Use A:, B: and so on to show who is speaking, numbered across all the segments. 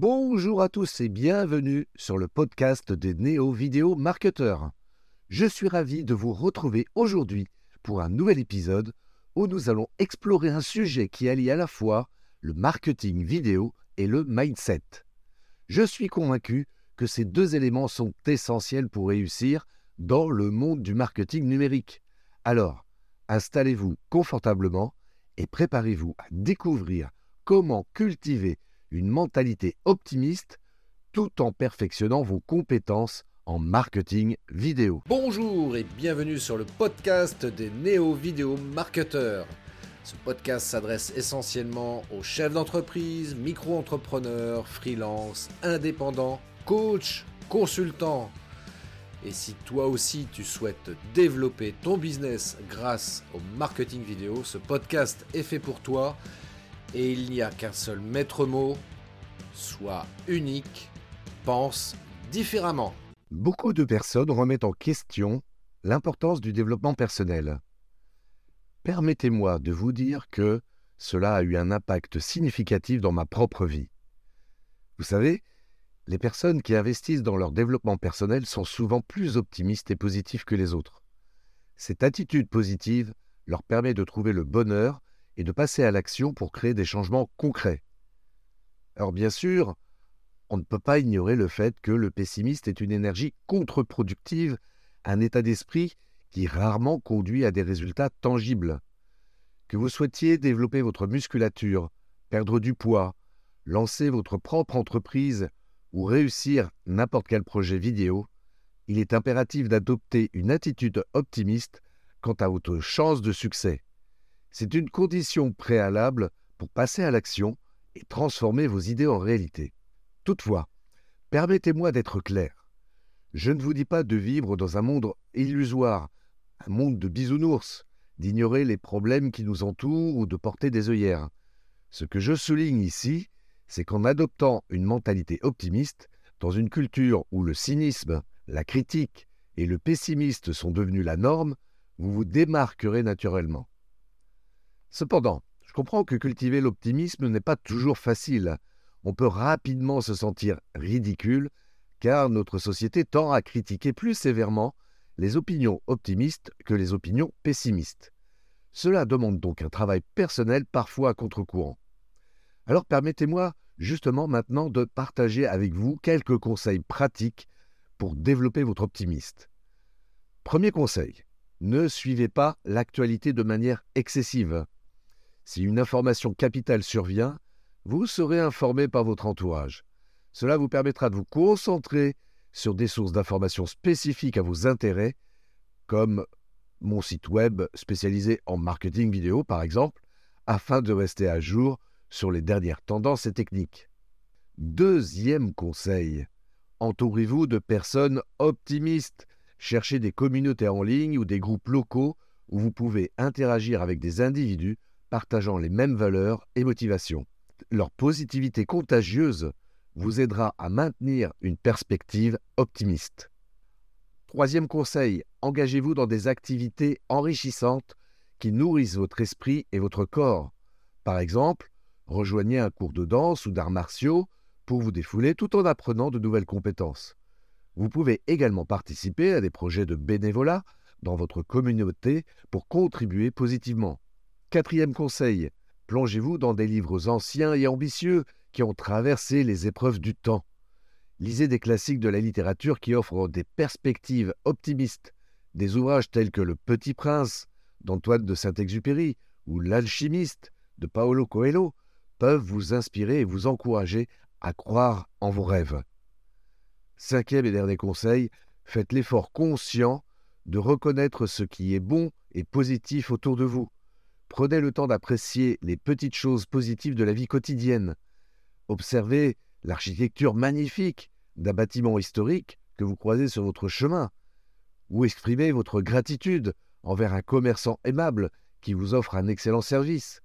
A: Bonjour à tous et bienvenue sur le podcast des néo-vidéo marketeurs. Je suis ravi de vous retrouver aujourd'hui pour un nouvel épisode où nous allons explorer un sujet qui allie à la fois le marketing vidéo et le mindset. Je suis convaincu que ces deux éléments sont essentiels pour réussir dans le monde du marketing numérique. Alors, installez-vous confortablement et préparez-vous à découvrir comment cultiver une mentalité optimiste tout en perfectionnant vos compétences en marketing vidéo.
B: Bonjour et bienvenue sur le podcast des néo-vidéo marketeurs. Ce podcast s'adresse essentiellement aux chefs d'entreprise, micro-entrepreneurs, freelance, indépendants, coachs, consultants. Et si toi aussi tu souhaites développer ton business grâce au marketing vidéo, ce podcast est fait pour toi et il n'y a qu'un seul maître mot, sois unique, pense différemment.
A: Beaucoup de personnes remettent en question l'importance du développement personnel. Permettez-moi de vous dire que cela a eu un impact significatif dans ma propre vie. Vous savez, les personnes qui investissent dans leur développement personnel sont souvent plus optimistes et positifs que les autres. Cette attitude positive leur permet de trouver le bonheur et de passer à l'action pour créer des changements concrets. Alors bien sûr, on ne peut pas ignorer le fait que le pessimiste est une énergie contre-productive, un état d'esprit qui rarement conduit à des résultats tangibles. Que vous souhaitiez développer votre musculature, perdre du poids, lancer votre propre entreprise ou réussir n'importe quel projet vidéo, il est impératif d'adopter une attitude optimiste quant à votre chance de succès. C'est une condition préalable pour passer à l'action et transformer vos idées en réalité. Toutefois, permettez-moi d'être clair. Je ne vous dis pas de vivre dans un monde illusoire, un monde de bisounours, d'ignorer les problèmes qui nous entourent ou de porter des œillères. Ce que je souligne ici, c'est qu'en adoptant une mentalité optimiste, dans une culture où le cynisme, la critique et le pessimiste sont devenus la norme, vous vous démarquerez naturellement. Cependant, je comprends que cultiver l'optimisme n'est pas toujours facile. On peut rapidement se sentir ridicule, car notre société tend à critiquer plus sévèrement les opinions optimistes que les opinions pessimistes. Cela demande donc un travail personnel parfois à contre-courant. Alors permettez-moi justement maintenant de partager avec vous quelques conseils pratiques pour développer votre optimisme. Premier conseil, ne suivez pas l'actualité de manière excessive. Si une information capitale survient, vous serez informé par votre entourage. Cela vous permettra de vous concentrer sur des sources d'informations spécifiques à vos intérêts, comme mon site web spécialisé en marketing vidéo par exemple, afin de rester à jour sur les dernières tendances et techniques. Deuxième conseil, entourez-vous de personnes optimistes. Cherchez des communautés en ligne ou des groupes locaux où vous pouvez interagir avec des individus partageant les mêmes valeurs et motivations. Leur positivité contagieuse vous aidera à maintenir une perspective optimiste. Troisième conseil, engagez-vous dans des activités enrichissantes qui nourrissent votre esprit et votre corps. Par exemple, rejoignez un cours de danse ou d'arts martiaux pour vous défouler tout en apprenant de nouvelles compétences. Vous pouvez également participer à des projets de bénévolat dans votre communauté pour contribuer positivement. Quatrième conseil, plongez-vous dans des livres anciens et ambitieux qui ont traversé les épreuves du temps. Lisez des classiques de la littérature qui offrent des perspectives optimistes. Des ouvrages tels que Le Petit Prince d'Antoine de Saint-Exupéry ou L'Alchimiste de Paolo Coelho peuvent vous inspirer et vous encourager à croire en vos rêves. Cinquième et dernier conseil, faites l'effort conscient de reconnaître ce qui est bon et positif autour de vous. Prenez le temps d'apprécier les petites choses positives de la vie quotidienne. Observez l'architecture magnifique d'un bâtiment historique que vous croisez sur votre chemin, ou exprimez votre gratitude envers un commerçant aimable qui vous offre un excellent service.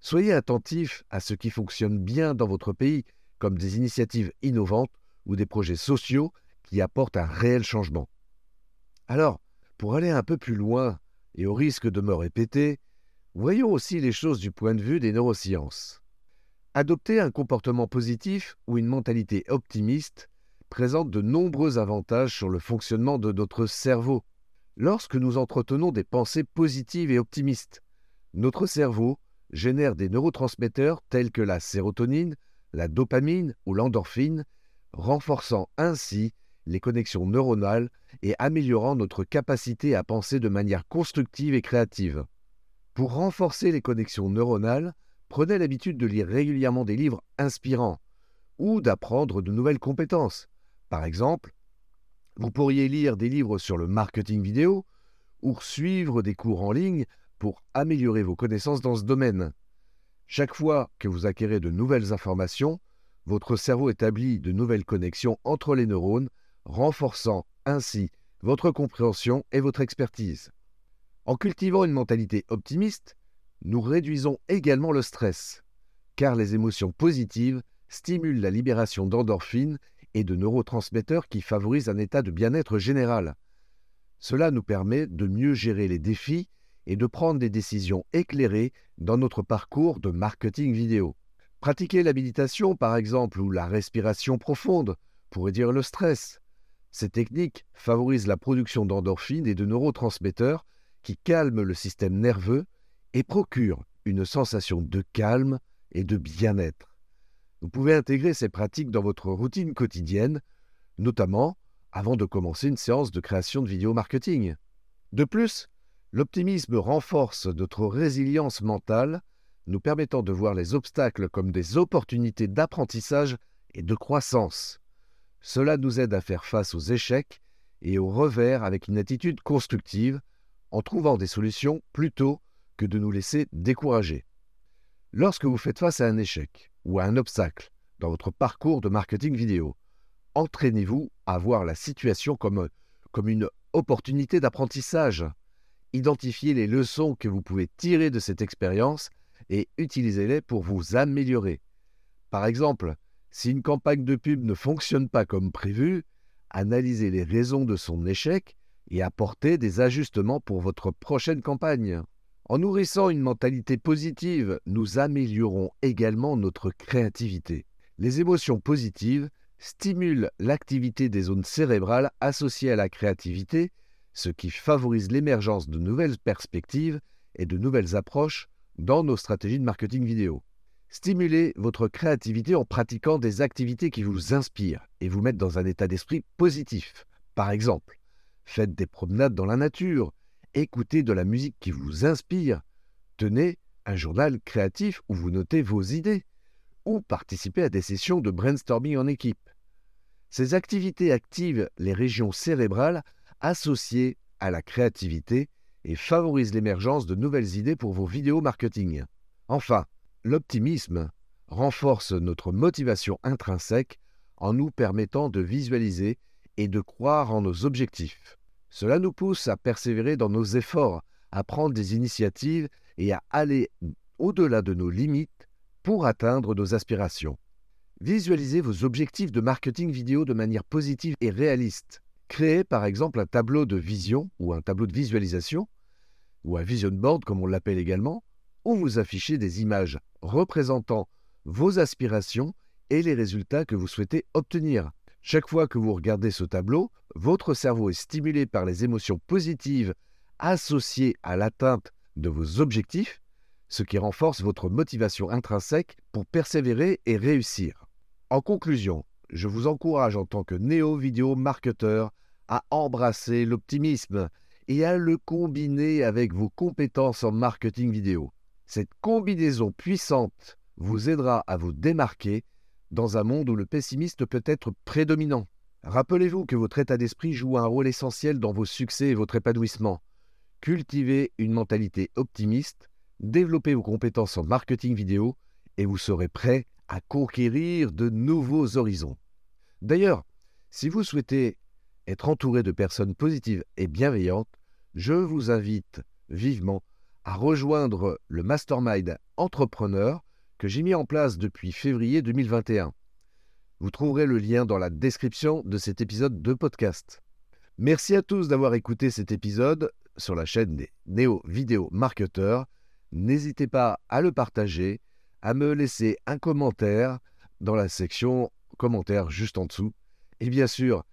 A: Soyez attentif à ce qui fonctionne bien dans votre pays, comme des initiatives innovantes ou des projets sociaux qui apportent un réel changement. Alors, pour aller un peu plus loin, et au risque de me répéter, Voyons aussi les choses du point de vue des neurosciences. Adopter un comportement positif ou une mentalité optimiste présente de nombreux avantages sur le fonctionnement de notre cerveau. Lorsque nous entretenons des pensées positives et optimistes, notre cerveau génère des neurotransmetteurs tels que la sérotonine, la dopamine ou l'endorphine, renforçant ainsi les connexions neuronales et améliorant notre capacité à penser de manière constructive et créative. Pour renforcer les connexions neuronales, prenez l'habitude de lire régulièrement des livres inspirants ou d'apprendre de nouvelles compétences. Par exemple, vous pourriez lire des livres sur le marketing vidéo ou suivre des cours en ligne pour améliorer vos connaissances dans ce domaine. Chaque fois que vous acquérez de nouvelles informations, votre cerveau établit de nouvelles connexions entre les neurones, renforçant ainsi votre compréhension et votre expertise. En cultivant une mentalité optimiste, nous réduisons également le stress, car les émotions positives stimulent la libération d'endorphines et de neurotransmetteurs qui favorisent un état de bien-être général. Cela nous permet de mieux gérer les défis et de prendre des décisions éclairées dans notre parcours de marketing vidéo. Pratiquer la méditation, par exemple, ou la respiration profonde pour réduire le stress. Ces techniques favorisent la production d'endorphines et de neurotransmetteurs qui calment le système nerveux et procurent une sensation de calme et de bien-être. Vous pouvez intégrer ces pratiques dans votre routine quotidienne, notamment avant de commencer une séance de création de vidéo marketing. De plus, l'optimisme renforce notre résilience mentale, nous permettant de voir les obstacles comme des opportunités d'apprentissage et de croissance. Cela nous aide à faire face aux échecs et aux revers avec une attitude constructive, en trouvant des solutions plutôt que de nous laisser décourager. Lorsque vous faites face à un échec ou à un obstacle dans votre parcours de marketing vidéo, entraînez-vous à voir la situation comme, comme une opportunité d'apprentissage. Identifiez les leçons que vous pouvez tirer de cette expérience et utilisez-les pour vous améliorer. Par exemple, si une campagne de pub ne fonctionne pas comme prévu, analysez les raisons de son échec et apportez des ajustements pour votre prochaine campagne. En nourrissant une mentalité positive, nous améliorons également notre créativité. Les émotions positives stimulent l'activité des zones cérébrales associées à la créativité, ce qui favorise l'émergence de nouvelles perspectives et de nouvelles approches dans nos stratégies de marketing vidéo. Stimulez votre créativité en pratiquant des activités qui vous inspirent et vous mettent dans un état d'esprit positif. Par exemple, faites des promenades dans la nature, écoutez de la musique qui vous inspire, tenez un journal créatif où vous notez vos idées, ou participez à des sessions de brainstorming en équipe. Ces activités activent les régions cérébrales associées à la créativité et favorisent l'émergence de nouvelles idées pour vos vidéos marketing. Enfin, l'optimisme renforce notre motivation intrinsèque en nous permettant de visualiser et de croire en nos objectifs. Cela nous pousse à persévérer dans nos efforts, à prendre des initiatives et à aller au-delà de nos limites pour atteindre nos aspirations. Visualisez vos objectifs de marketing vidéo de manière positive et réaliste. Créez par exemple un tableau de vision ou un tableau de visualisation, ou un vision board comme on l'appelle également, où vous affichez des images représentant vos aspirations et les résultats que vous souhaitez obtenir. Chaque fois que vous regardez ce tableau, votre cerveau est stimulé par les émotions positives associées à l'atteinte de vos objectifs, ce qui renforce votre motivation intrinsèque pour persévérer et réussir. En conclusion, je vous encourage en tant que néo-vidéo marketeur à embrasser l'optimisme et à le combiner avec vos compétences en marketing vidéo. Cette combinaison puissante vous aidera à vous démarquer dans un monde où le pessimiste peut être prédominant. Rappelez-vous que votre état d'esprit joue un rôle essentiel dans vos succès et votre épanouissement. Cultivez une mentalité optimiste, développez vos compétences en marketing vidéo et vous serez prêt à conquérir de nouveaux horizons. D'ailleurs, si vous souhaitez être entouré de personnes positives et bienveillantes, je vous invite vivement à rejoindre le Mastermind Entrepreneur que j'ai mis en place depuis février 2021. Vous trouverez le lien dans la description de cet épisode de podcast. Merci à tous d'avoir écouté cet épisode sur la chaîne des Néo Vidéo Marketeurs. N'hésitez pas à le partager, à me laisser un commentaire dans la section commentaires juste en dessous. Et bien sûr,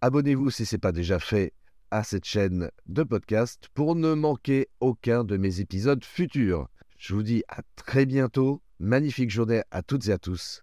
A: abonnez-vous si ce n'est pas déjà fait à cette chaîne de podcast pour ne manquer aucun de mes épisodes futurs. Je vous dis à très bientôt. Magnifique journée à toutes et à tous.